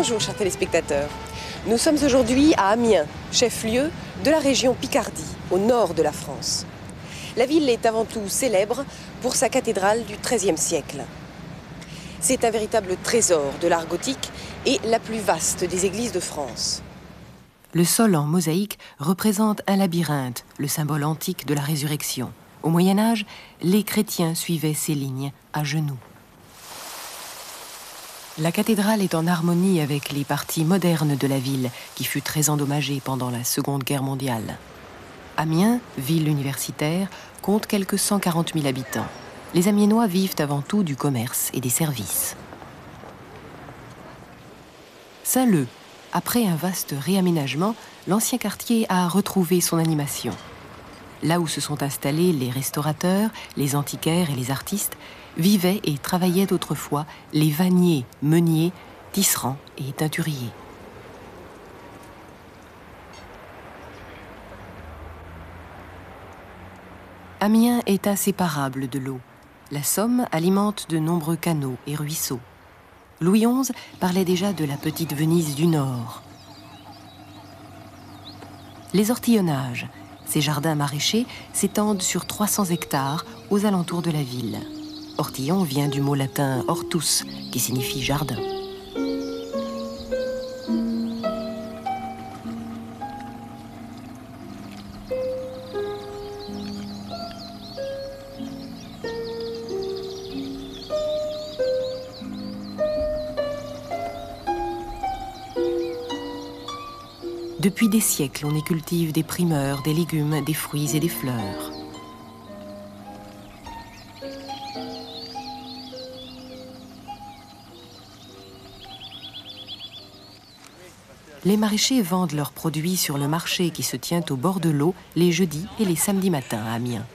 Bonjour chers téléspectateurs. Nous sommes aujourd'hui à Amiens, chef-lieu de la région Picardie, au nord de la France. La ville est avant tout célèbre pour sa cathédrale du XIIIe siècle. C'est un véritable trésor de l'art gothique et la plus vaste des églises de France. Le sol en mosaïque représente un labyrinthe, le symbole antique de la résurrection. Au Moyen Âge, les chrétiens suivaient ces lignes à genoux. La cathédrale est en harmonie avec les parties modernes de la ville, qui fut très endommagée pendant la Seconde Guerre mondiale. Amiens, ville universitaire, compte quelques 140 000 habitants. Les Amiénois vivent avant tout du commerce et des services. Saint-Leu, après un vaste réaménagement, l'ancien quartier a retrouvé son animation. Là où se sont installés les restaurateurs, les antiquaires et les artistes, vivaient et travaillaient autrefois les vanniers, meuniers, tisserands et teinturiers. Amiens est inséparable de l'eau. La Somme alimente de nombreux canaux et ruisseaux. Louis XI parlait déjà de la petite Venise du Nord. Les ortillonnages, ces jardins maraîchers, s'étendent sur 300 hectares aux alentours de la ville. Ortillon vient du mot latin hortus, qui signifie jardin. Depuis des siècles, on y cultive des primeurs, des légumes, des fruits et des fleurs. Les maraîchers vendent leurs produits sur le marché qui se tient au bord de l'eau les jeudis et les samedis matins à Amiens.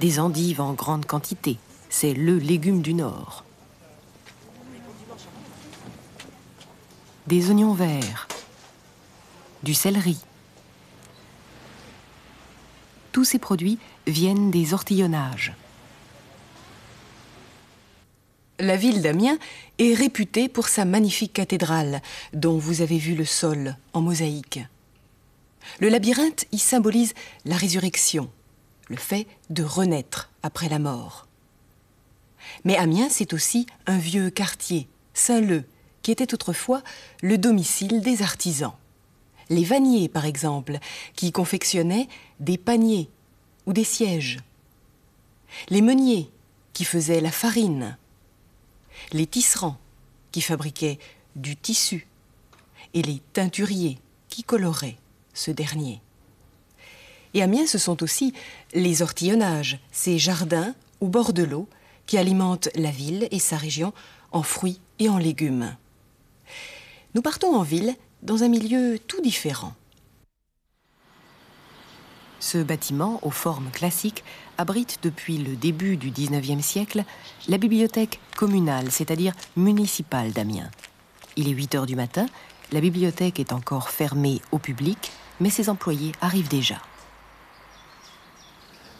Des endives en grande quantité, c'est le légume du Nord. des oignons verts, du céleri. Tous ces produits viennent des ortillonnages. La ville d'Amiens est réputée pour sa magnifique cathédrale, dont vous avez vu le sol en mosaïque. Le labyrinthe y symbolise la résurrection, le fait de renaître après la mort. Mais Amiens, c'est aussi un vieux quartier, Saint-Leu, qui était autrefois le domicile des artisans. Les vanniers, par exemple, qui confectionnaient des paniers ou des sièges. Les meuniers, qui faisaient la farine. Les tisserands, qui fabriquaient du tissu. Et les teinturiers, qui coloraient ce dernier. Et à Amiens, ce sont aussi les ortillonnages, ces jardins au bord de l'eau qui alimentent la ville et sa région en fruits et en légumes. Nous partons en ville dans un milieu tout différent. Ce bâtiment, aux formes classiques, abrite depuis le début du XIXe siècle la bibliothèque communale, c'est-à-dire municipale d'Amiens. Il est 8 heures du matin, la bibliothèque est encore fermée au public, mais ses employés arrivent déjà.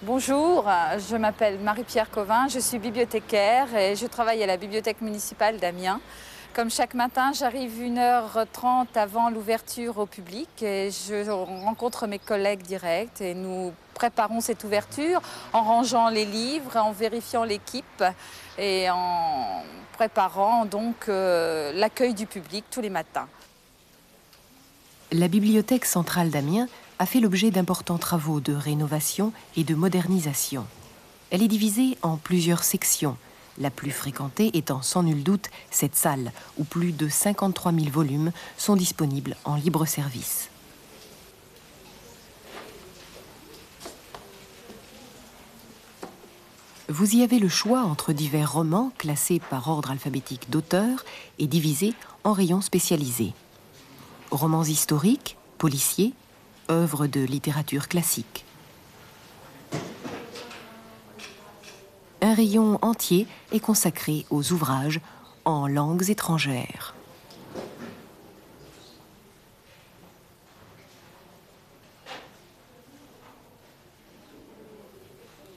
Bonjour, je m'appelle Marie-Pierre Covin, je suis bibliothécaire et je travaille à la bibliothèque municipale d'Amiens. Comme chaque matin, j'arrive 1h30 avant l'ouverture au public et je rencontre mes collègues directs et nous préparons cette ouverture en rangeant les livres, en vérifiant l'équipe et en préparant donc euh, l'accueil du public tous les matins. La bibliothèque centrale d'Amiens a fait l'objet d'importants travaux de rénovation et de modernisation. Elle est divisée en plusieurs sections la plus fréquentée étant sans nul doute cette salle où plus de 53 000 volumes sont disponibles en libre service. Vous y avez le choix entre divers romans classés par ordre alphabétique d'auteur et divisés en rayons spécialisés. Romans historiques, policiers, œuvres de littérature classique. un rayon entier est consacré aux ouvrages en langues étrangères.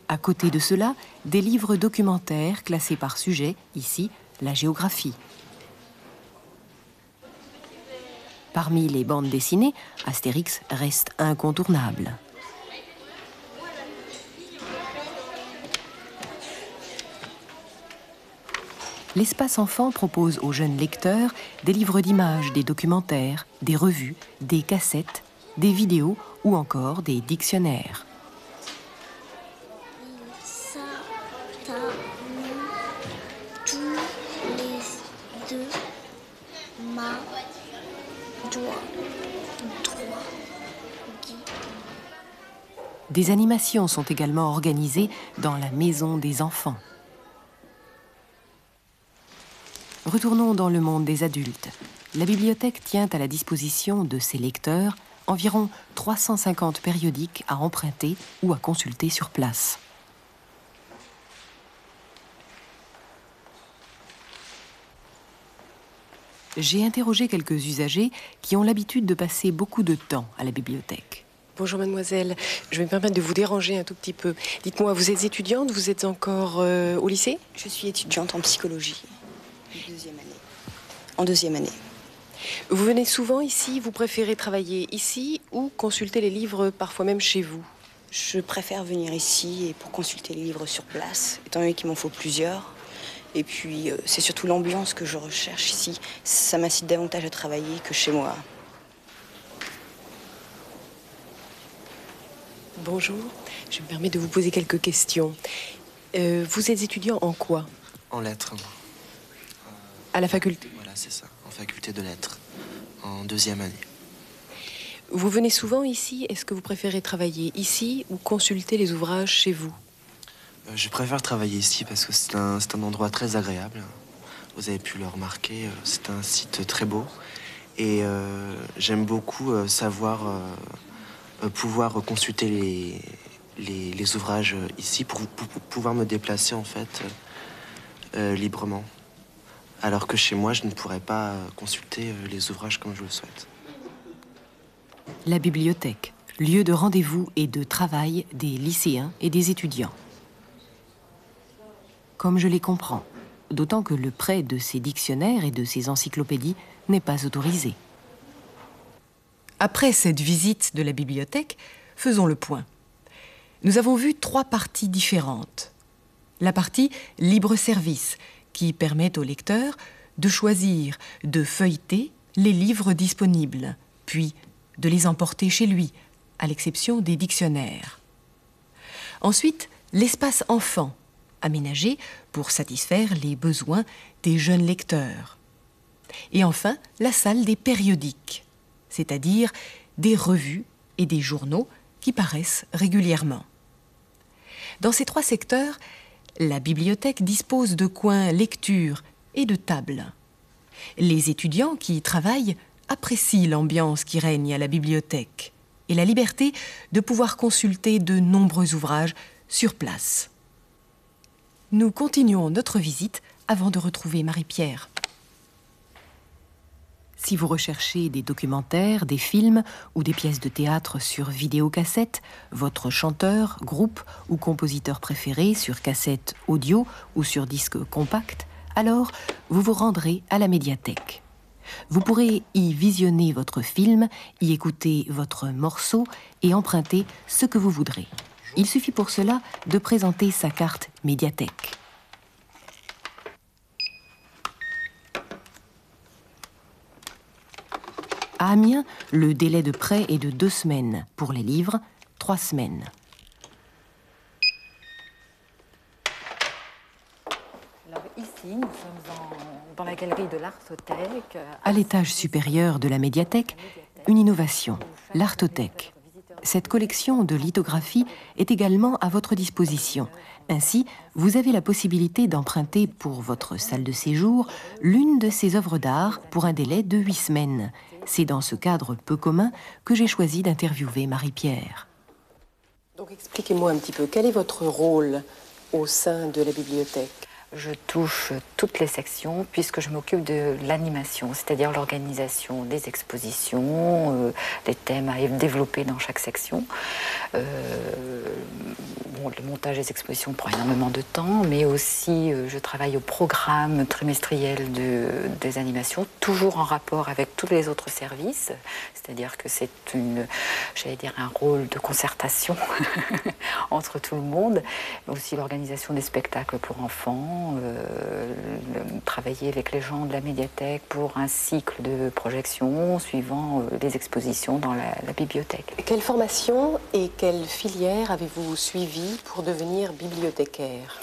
À côté de cela, des livres documentaires classés par sujet, ici, la géographie. Parmi les bandes dessinées, Astérix reste incontournable. L'espace enfant propose aux jeunes lecteurs des livres d'images, des documentaires, des revues, des cassettes, des vidéos ou encore des dictionnaires. Des animations sont également organisées dans la maison des enfants. Retournons dans le monde des adultes. La bibliothèque tient à la disposition de ses lecteurs environ 350 périodiques à emprunter ou à consulter sur place. J'ai interrogé quelques usagers qui ont l'habitude de passer beaucoup de temps à la bibliothèque. Bonjour mademoiselle, je vais me permettre de vous déranger un tout petit peu. Dites-moi, vous êtes étudiante, vous êtes encore euh, au lycée? Je suis étudiante en psychologie. Deuxième année. En deuxième année. Vous venez souvent ici, vous préférez travailler ici ou consulter les livres parfois même chez vous? Je préfère venir ici et pour consulter les livres sur place, étant donné qu'il m'en faut plusieurs. Et puis, euh, c'est surtout l'ambiance que je recherche ici. Ça m'incite davantage à travailler que chez moi. Bonjour, je me permets de vous poser quelques questions. Euh, vous êtes étudiant en quoi? En lettres. À la faculté Voilà, c'est ça, en faculté de lettres, en deuxième année. Vous venez souvent ici? Est-ce que vous préférez travailler ici ou consulter les ouvrages chez vous? Euh, Je préfère travailler ici parce que c'est un, un, endroit très agréable. Vous avez pu le remarquer, euh, c'est un site très beau. Et j'aime beaucoup savoir pouvoir consulter les, ouvrages ici pour, pouvoir me déplacer en fait librement alors que chez moi, je ne pourrais pas consulter euh, les ouvrages comme je le souhaite. La bibliothèque, lieu de rendez-vous et de travail des lycéens et des étudiants. Comme je les comprends, d'autant que le prêt de ces dictionnaires et de ces encyclopédies n'est pas autorisé. Après cette visite de la bibliothèque, faisons le point. Nous avons vu trois parties différentes. La partie libre-service, qui permet au lecteur de choisir, de feuilleter les livres disponibles, puis de les emporter chez lui, à l'exception des dictionnaires. Ensuite, l'espace enfant, aménagé pour satisfaire les besoins des jeunes lecteurs. Et enfin, la salle des périodiques, c'est-à-dire des revues et des journaux qui paraissent régulièrement. Dans ces trois secteurs, la bibliothèque dispose de coins lecture et de tables. Les étudiants qui y travaillent apprécient l'ambiance qui règne à la bibliothèque et la liberté de pouvoir consulter de nombreux ouvrages sur place. Nous continuons notre visite avant de retrouver Marie-Pierre. Si vous recherchez des documentaires, des films ou des pièces de théâtre sur vidéocassette, votre chanteur, groupe ou compositeur préféré sur cassette audio ou sur disque compact, alors vous vous rendrez à la médiathèque. Vous pourrez y visionner votre film, y écouter votre morceau et emprunter ce que vous voudrez. Il suffit pour cela de présenter sa carte médiathèque. À Amiens, le délai de prêt est de deux semaines. Pour les livres, trois semaines. Alors ici, nous sommes en, dans la galerie de l'Artothèque. À l'étage supérieur de la médiathèque, une innovation, l'Artothèque. Cette collection de lithographies est également à votre disposition. Ainsi, vous avez la possibilité d'emprunter pour votre salle de séjour l'une de ces œuvres d'art pour un délai de huit semaines. C'est dans ce cadre peu commun que j'ai choisi d'interviewer Marie-Pierre. Donc expliquez-moi un petit peu, quel est votre rôle au sein de la bibliothèque? Je touche toutes les sections puisque je m'occupe de l'animation, c'est-à-dire l'organisation des expositions, euh, les thèmes à développer dans chaque section. Euh, le montage des expositions prend énormément de temps, mais aussi euh, je travaille au programme trimestriel de, des animations, toujours en rapport avec tous les autres services, c'est-à-dire que c'est une, j'allais dire, un rôle de concertation entre tout le monde, aussi l'organisation des spectacles pour enfants euh, travailler avec les gens de la médiathèque pour un cycle de projection suivant euh, les expositions dans la, bibliothèque. Quelle formation et quelle filière avez-vous suivi pour devenir bibliothécaire?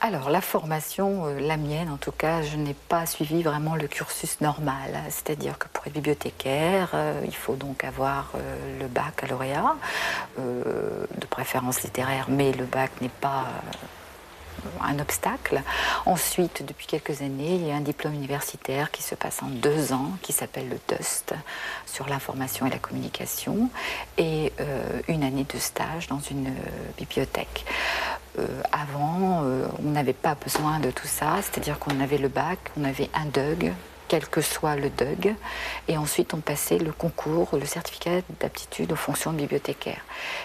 Alors, la formation, euh, la mienne en tout cas, je n'ai pas suivi vraiment le cursus normal. C'est-à-dire que pour être bibliothécaire, il faut donc avoir le baccalauréat, de préférence littéraire, mais le bac n'est pas un obstacle. Ensuite, depuis quelques années, il y a un diplôme universitaire qui se passe en deux ans, qui s'appelle le DUST, sur l'information et la communication, et euh, une année de stage dans une euh, bibliothèque. Euh, avant, on n'avait pas besoin de tout ça, c'est-à-dire qu'on avait le bac, on avait un DUG, quel que soit le DUG, et ensuite on passait le concours, le certificat d'aptitude aux fonctions de bibliothécaire.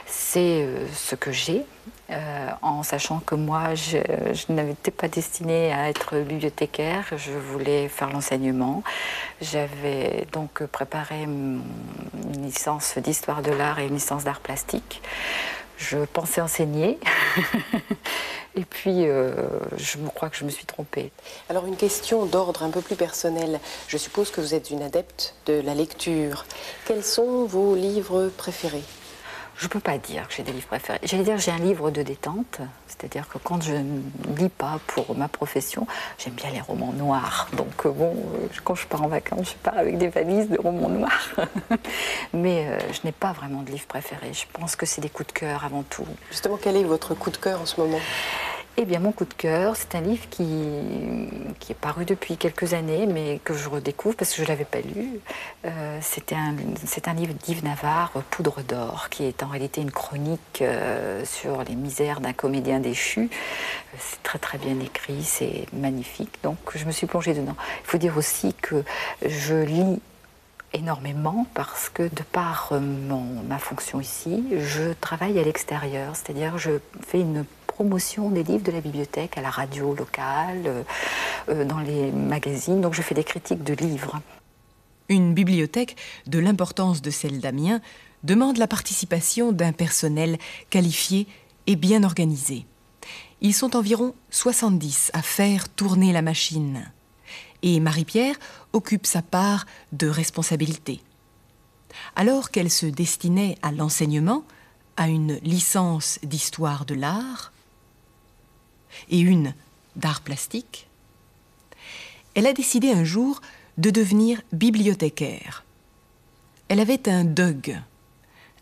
C'est ce que j'ai, euh, en sachant que moi, je, n'étais pas destinée à être bibliothécaire, je voulais faire l'enseignement. J'avais donc préparé une licence d'histoire de l'art et une licence d'art plastique. Je pensais enseigner. Et puis, euh, je crois que je me suis trompée. Alors, une question d'ordre un peu plus personnel. Je suppose que vous êtes une adepte de la lecture. Quels sont vos livres préférés? Je ne peux pas dire que j'ai des livres préférés. J'allais dire j'ai un livre de détente, c'est-à-dire que quand je ne lis pas pour ma profession, j'aime bien les romans noirs. Donc euh, bon, euh, quand je pars en vacances, je pars avec des valises de romans noirs. Mais euh, je n'ai pas vraiment de livre préféré. Je pense que c'est des coups de cœur avant tout. Justement, quel est votre coup de cœur en ce moment? Eh bien, mon coup de cœur, c'est un livre qui, qui, est paru depuis quelques années, mais que je redécouvre parce que je ne l'avais pas lu. Euh, c'est un, livre d'Yves Navarre, Poudre d'or, qui est en réalité une chronique euh, sur les misères d'un comédien déchu. C'est très très bien écrit, c'est magnifique. Donc, je me suis plongée dedans. Il faut dire aussi que je lis énormément parce que de par mon, ma fonction ici, je travaille à l'extérieur, c'est-à-dire je fais une promotion des livres de la bibliothèque à la radio locale, euh, euh, dans les magazines. Donc je fais des critiques de livres. Une bibliothèque, de l'importance de celle d'Amiens, demande la participation d'un personnel qualifié et bien organisé. Ils sont environ 70 à faire tourner la machine. Et Marie-Pierre occupe sa part de responsabilité. Alors qu'elle se destinait à l'enseignement, à une licence d'histoire de l'art, et une d'art plastique, elle a décidé un jour de devenir bibliothécaire. Elle avait un DUG,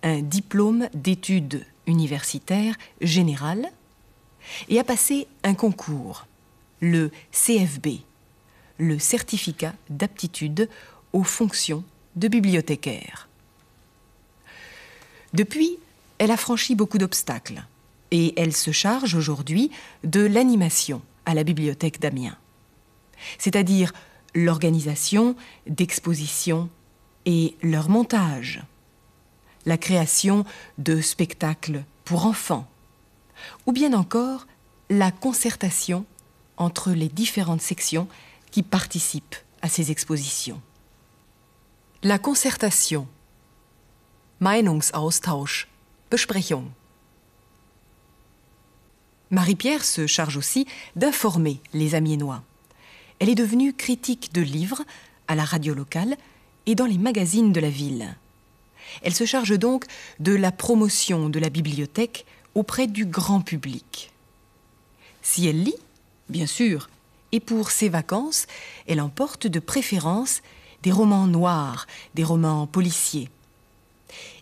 un diplôme d'études universitaires générales, et a passé un concours, le CFB, le certificat d'aptitude aux fonctions de bibliothécaire. Depuis, elle a franchi beaucoup d'obstacles et elle se charge aujourd'hui de l'animation à la bibliothèque d'Amiens, c'est-à-dire l'organisation d'expositions et leur montage, la création de spectacles pour enfants, ou bien encore la concertation entre les différentes sections qui participent à ces expositions. La concertation, Meinungsaustausch, Besprechung. Marie-Pierre se charge aussi d'informer les Amiénois. Elle est devenue critique de livres à la radio locale et dans les magazines de la ville. Elle se charge donc de la promotion de la bibliothèque auprès du grand public. Si elle lit, bien sûr, et pour ses vacances, elle emporte de préférence des romans noirs, des romans policiers.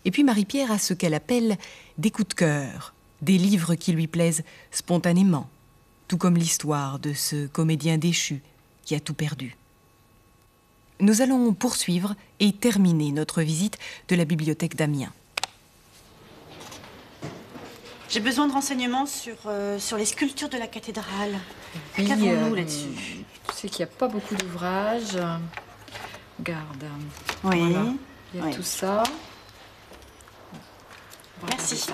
Et puis Marie-Pierre a ce qu'elle appelle des coups de cœur, des livres qui lui plaisent spontanément, tout comme l'histoire de ce comédien déchu qui a tout perdu. Nous allons poursuivre et terminer notre visite de la bibliothèque d'Amiens. J'ai besoin de renseignements sur, euh, sur les sculptures de la cathédrale. Oui, Qu'avons-nous euh, là-dessus? Tu sais qu'il n'y a pas beaucoup d'ouvrages. Regarde, Oui. voilà. il y a Oui. tout ça. Merci.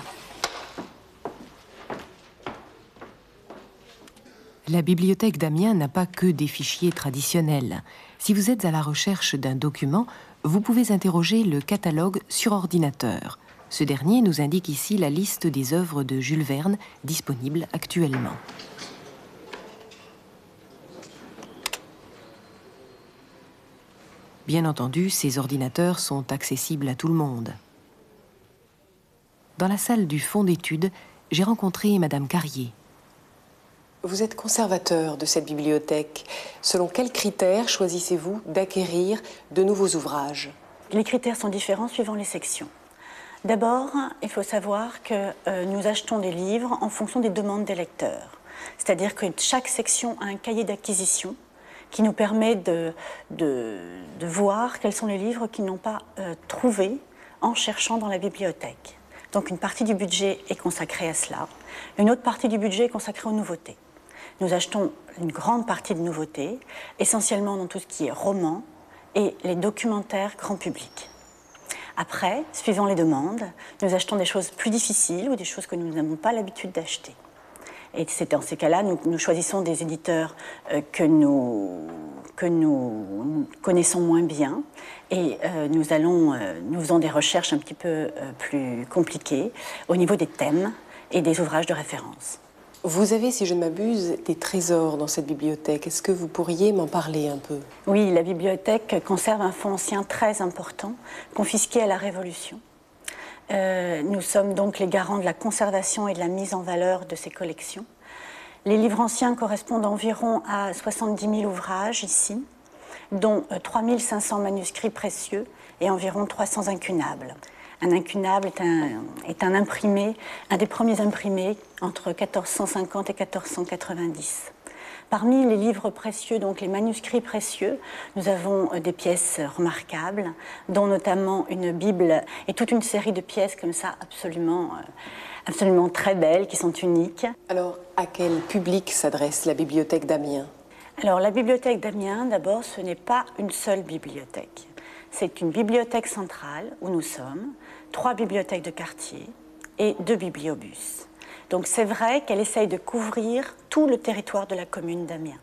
La bibliothèque d'Amiens n'a pas que des fichiers traditionnels. Si vous êtes à la recherche d'un document, vous pouvez interroger le catalogue sur ordinateur. Ce dernier nous indique ici la liste des œuvres de Jules Verne disponibles actuellement. Bien entendu, ces ordinateurs sont accessibles à tout le monde. Dans la salle du fond d'études, j'ai rencontré Madame Carrier, Vous êtes conservateur de cette bibliothèque. Selon quels critères choisissez-vous d'acquérir de nouveaux ouvrages? Les critères sont différents suivant les sections. D'abord, il faut savoir que euh, nous achetons des livres en fonction des demandes des lecteurs. C'est-à-dire que chaque section a un cahier d'acquisition qui nous permet de, voir quels sont les livres qu'ils n'ont pas euh, trouvés en cherchant dans la bibliothèque. Donc une partie du budget est consacrée à cela. Une autre partie du budget est consacrée aux nouveautés. Nous achetons une grande partie de nouveautés, essentiellement dans tout ce qui est roman et les documentaires grand public. Après, suivant les demandes, nous achetons des choses plus difficiles ou des choses que nous n'avons pas l'habitude d'acheter. Et c'est dans ces cas-là, nous, nous choisissons des éditeurs euh, que, nous, que nous connaissons moins bien et euh, nous, allons, euh, nous faisons des recherches un petit peu plus compliquées au niveau des thèmes et des ouvrages de référence. Vous avez, si je ne m'abuse, des trésors dans cette bibliothèque. Est-ce que vous pourriez m'en parler un peu? Oui, la bibliothèque conserve un fonds ancien très important, confisqué à la Révolution. Euh, nous sommes donc les garants de la conservation et de la mise en valeur de ces collections. Les livres anciens correspondent environ à 70 000 ouvrages ici, dont euh, 3 500 manuscrits précieux et environ 300 incunables. Un incunable est un, est un imprimé, un des premiers imprimés entre 1450 et 1490. Parmi les livres précieux, donc les manuscrits précieux, nous avons euh, des pièces remarquables, dont notamment une Bible et toute une série de pièces comme ça absolument, euh, absolument très belles, qui sont uniques. Alors, à quel public s'adresse la bibliothèque d'Amiens? Alors la bibliothèque d'Amiens, d'abord, ce n'est pas une seule bibliothèque. C'est une bibliothèque centrale où nous sommes, trois bibliothèques de quartier et deux bibliobus. Donc c'est vrai qu'elle essaye de couvrir tout le territoire de la commune d'Amiens.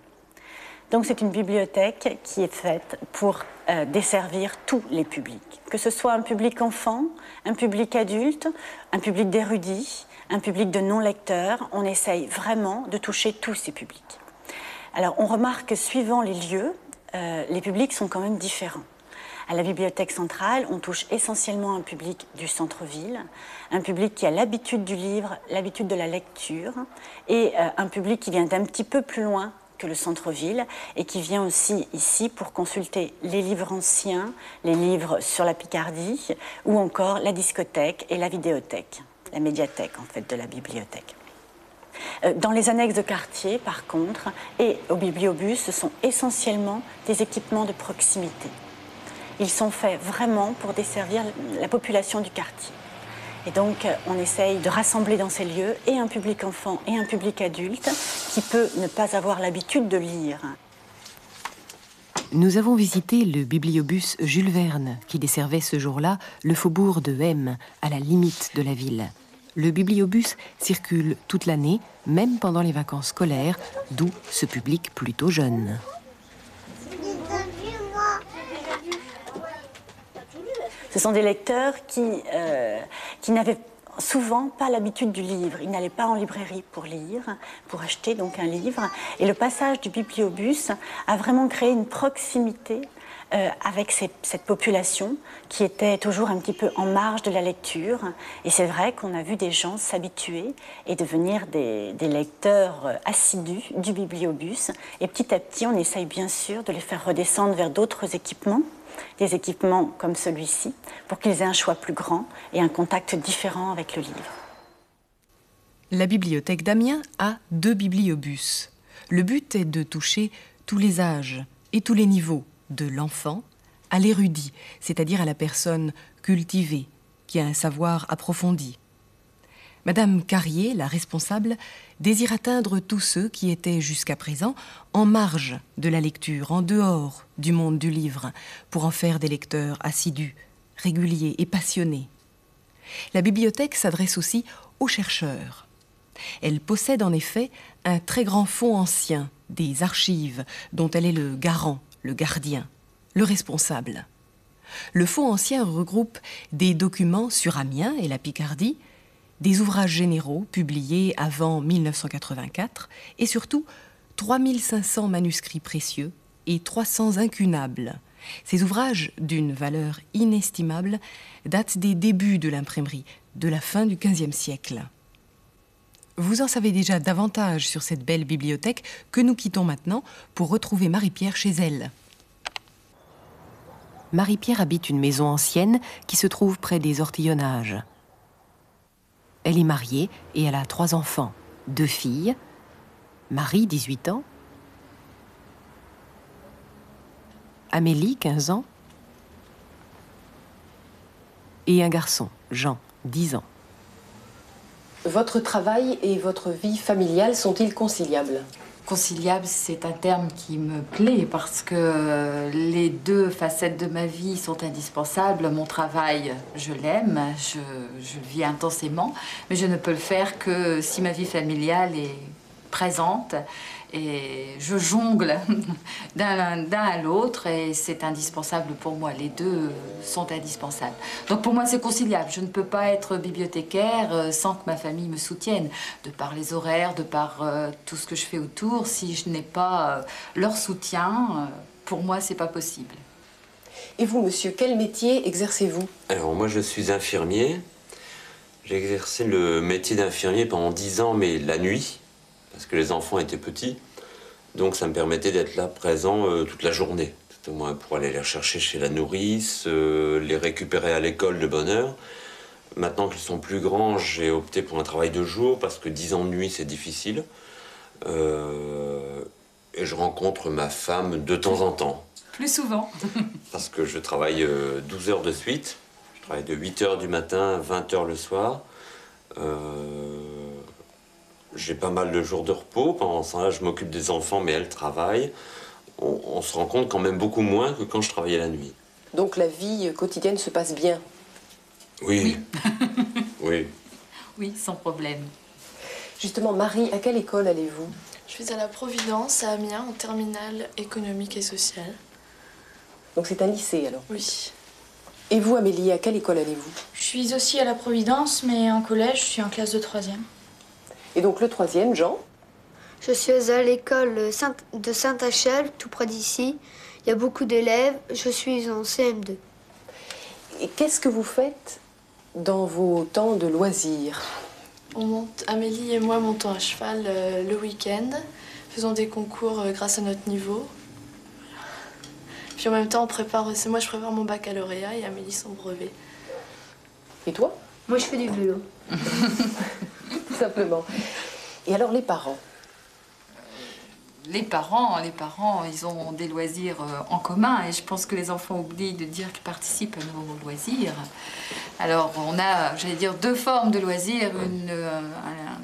Donc c'est une bibliothèque qui est faite pour euh, desservir tous les publics, que ce soit un public enfant, un public adulte, un public d'érudits, un public de non-lecteurs. On essaye vraiment de toucher tous ces publics. Alors on remarque que suivant les lieux, euh, les publics sont quand même différents. À la bibliothèque centrale, on touche essentiellement un public du centre-ville, un public qui a l'habitude du livre, l'habitude de la lecture, et euh, un public qui vient d'un petit peu plus loin que le centre-ville et qui vient aussi ici pour consulter les livres anciens, les livres sur la Picardie, ou encore la discothèque et la vidéothèque, la médiathèque en fait de la bibliothèque. Euh, Dans les annexes de quartier, par contre, et au bibliobus, ce sont essentiellement des équipements de proximité. Ils sont faits vraiment pour desservir la population du quartier. Et donc, euh, on essaye de rassembler dans ces lieux et un public enfant et un public adulte qui peut ne pas avoir l'habitude de lire. Nous avons visité le bibliobus Jules Verne, qui desservait ce jour-là le faubourg de M, à la limite de la ville. Le bibliobus circule toute l'année, même pendant les vacances scolaires, d'où ce public plutôt jeune. Ce sont des lecteurs qui, euh, qui n'avaient souvent pas l'habitude du livre. Ils n'allaient pas en librairie pour lire, pour acheter donc un livre. Et le passage du bibliobus a vraiment créé une proximité euh, avec cette population qui était toujours un petit peu en marge de la lecture. Et c'est vrai qu'on a vu des gens s'habituer et devenir des, des lecteurs euh, assidus du bibliobus. Et petit à petit, on essaye bien sûr de les faire redescendre vers d'autres équipements des équipements comme celui-ci, pour qu'ils aient un choix plus grand et un contact différent avec le livre. La bibliothèque d'Amiens a deux bibliobus. Le but est de toucher tous les âges et tous les niveaux, de l'enfant à l'érudit, c'est-à-dire à la personne cultivée, qui a un savoir approfondi. Madame Carrier, la responsable, désire atteindre tous ceux qui étaient jusqu'à présent en marge de la lecture, en dehors du monde du livre, pour en faire des lecteurs assidus, réguliers et passionnés. La bibliothèque s'adresse aussi aux chercheurs. Elle possède en effet un très grand fonds ancien, des archives, dont elle est le garant, le gardien, le responsable. Le fonds ancien regroupe des documents sur Amiens et la Picardie, des ouvrages généraux publiés avant 1984 et surtout 3500 manuscrits précieux et 300 incunables. Ces ouvrages, d'une valeur inestimable, datent des débuts de l'imprimerie, de la fin du XVe siècle. Vous en savez déjà davantage sur cette belle bibliothèque que nous quittons maintenant pour retrouver Marie-Pierre chez elle. Marie-Pierre habite une maison ancienne qui se trouve près des ortillonnages. Elle est mariée et elle a trois enfants, deux filles, Marie, 18 ans, Amélie, 15 ans, et un garçon, Jean, 10 ans. Votre travail et votre vie familiale sont-ils conciliables? Conciliable, c'est un terme qui me plaît parce que les deux facettes de ma vie sont indispensables. Mon travail, je l'aime, je, le vis intensément, mais je ne peux le faire que si ma vie familiale est présente et je jongle d'un à l'autre et c'est indispensable pour moi. Les deux sont indispensables. Donc pour moi, c'est conciliable. Je ne peux pas être bibliothécaire euh, sans que ma famille me soutienne, de par les horaires, de par euh, tout ce que je fais autour. Si je n'ai pas euh, leur soutien, pour moi, c'est pas possible. Et vous, monsieur, quel métier exercez-vous? Alors moi, je suis infirmier. J'ai exercé le métier d'infirmier pendant dix ans, mais la nuit parce que les enfants étaient petits. Donc ça me permettait d'être là présent euh, toute la journée. C'était moi pour aller les rechercher chez la nourrice, euh, les récupérer à l'école de bonne heure. Maintenant qu'ils sont plus grands, j'ai opté pour un travail de jour parce que 10 ans de nuit c'est difficile. Euh, et je rencontre ma femme de temps en temps. Plus souvent. parce que je travaille 12 heures de suite. Je travaille de 8 heures du matin à 20 heures le soir. J'ai pas mal de jours de repos. Pendant ce temps-là, je m'occupe des enfants, mais elle travaille. On, se rend compte quand même beaucoup moins que quand je travaillais la nuit. Donc la vie quotidienne se passe bien Oui. Oui. oui. sans problème. Justement, Marie, à quelle école allez-vous? Je suis à la Providence, à Amiens, en terminale économique et sociale. Donc c'est un lycée alors? Oui. Et vous, Amélie, à quelle école allez-vous? Je suis aussi à la Providence, mais en collège, je suis en classe de troisième. Et donc le troisième, Jean Je suis à l'école de Saint-Achel, tout près d'ici. Il y a beaucoup d'élèves. Je suis en CM2. Et qu'est-ce que vous faites dans vos temps de loisirs? On monte, Amélie et moi montons à cheval euh, le week-end, faisons des concours euh, grâce à notre niveau. Puis en même temps, on prépare, c'est moi je prépare mon baccalauréat et Amélie son brevet. Et toi? Moi je fais du vélo. simplement. Et alors les parents? Les parents, les parents, ils ont des loisirs euh, en commun et je pense que les enfants oublient de dire qu'ils participent à nos loisirs. Alors on a, j'allais dire, deux formes de loisirs, une, euh, un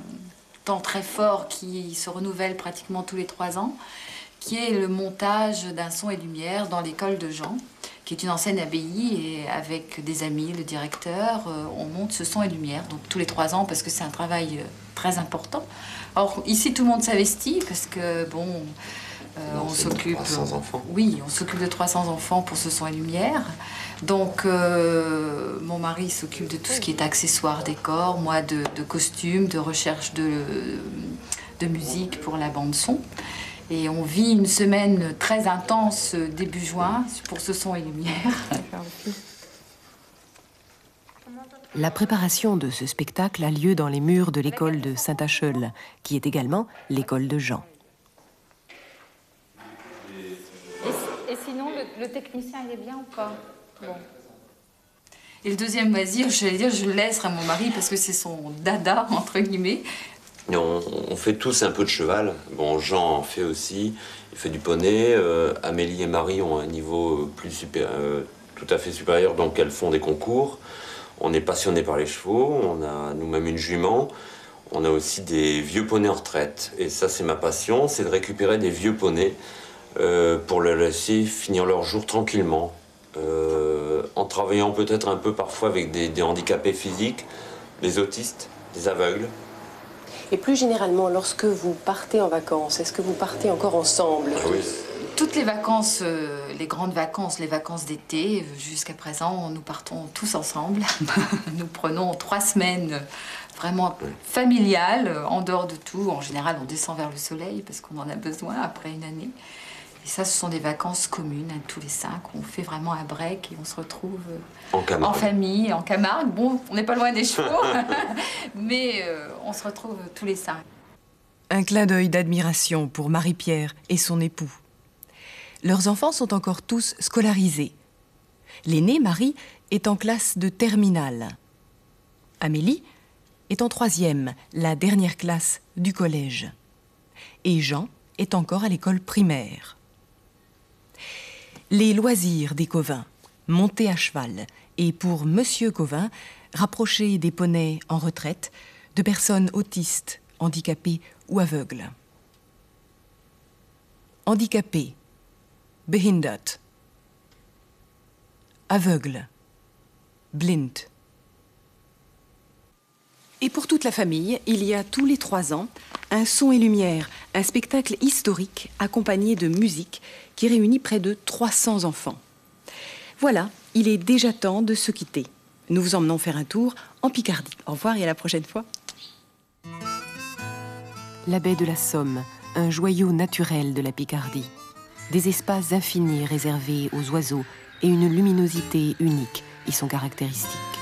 temps très fort qui se renouvelle pratiquement tous les trois ans, qui est le montage d'un son et lumière dans l'école de Jean qui est une ancienne abbaye, et avec des amis, le directeur, euh, on monte ce son et lumière, donc tous les trois ans, parce que c'est un travail euh, très important. Or, ici, tout le monde s'investit, parce que, bon, euh, on s'occupe... 300 enfants. Oui, on s'occupe de 300 enfants pour ce son et lumière. Donc, mon mari s'occupe de tout ce qui est accessoires, décor, moi de, de costumes, de recherche de, de musique pour la bande-son. Et on vit une semaine très intense début juin pour ce son et lumière. La préparation de ce spectacle a lieu dans les murs de l'école de Saint-Acheul, qui est également l'école de Jean. Et, sinon, le, technicien, il est bien ou pas? Bon. Et le deuxième loisir, je vais dire, je le laisse à mon mari parce que c'est son dada, entre guillemets. On, fait tous un peu de cheval. Bon, Jean en fait aussi. Il fait du poney. Euh, Amélie et Marie ont un niveau plus super, euh, tout à fait supérieur, donc elles font des concours. On est passionné par les chevaux, on a nous-mêmes une jument, on a aussi des vieux poneys en retraite. Et ça, c'est ma passion, c'est de récupérer des vieux poneys euh, pour les laisser finir leur jour tranquillement. Euh, en travaillant peut-être un peu parfois avec des, handicapés physiques, des autistes, des aveugles. Et plus généralement, lorsque vous partez en vacances, est-ce que vous partez encore ensemble? Ah oui. Toutes les vacances, euh, les grandes vacances, les vacances d'été, jusqu'à présent, nous partons tous ensemble. nous prenons trois semaines vraiment familiales, en dehors de tout. En général, on descend vers le soleil parce qu'on en a besoin après une année. Et ça, ce sont des vacances communes, hein, tous les cinq. On fait vraiment un break et on se retrouve euh, en, famille, en Camargue. Bon, on n'est pas loin des chevaux, mais euh, on se retrouve tous les cinq. Un clin d'œil d'admiration pour Marie-Pierre et son époux. Leurs enfants sont encore tous scolarisés. L'aînée, Marie, est en classe de terminale. Amélie est en troisième, la dernière classe du collège. Et Jean est encore à l'école primaire. Les loisirs des Covins, monter à cheval, et pour Monsieur Covin, rapprocher des poneys en retraite, de personnes autistes, handicapées ou aveugles. Handicapé, behindert. Aveugle, blind. Et pour toute la famille, il y a tous les trois ans un son et lumière, un spectacle historique accompagné de musique qui réunit près de 300 enfants. Voilà, il est déjà temps de se quitter. Nous vous emmenons faire un tour en Picardie. Au revoir et à la prochaine fois. La baie de la Somme, un joyau naturel de la Picardie. Des espaces infinis réservés aux oiseaux et une luminosité unique y sont caractéristiques.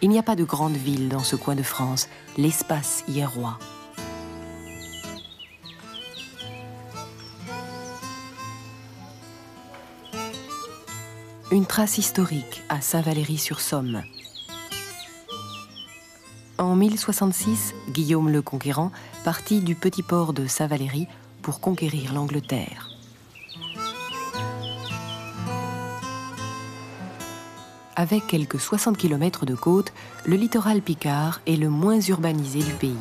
Il n'y a pas de grande ville dans ce coin de France, l'espace y est roi. Une trace historique à Saint-Valery-sur-Somme. En 1066, Guillaume le Conquérant partit du petit port de Saint-Valery pour conquérir l'Angleterre. Avec quelques 60 km de côte, le littoral picard est le moins urbanisé du pays.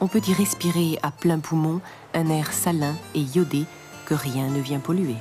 On peut y respirer à plein poumon un air salin et iodé que rien ne vient polluer.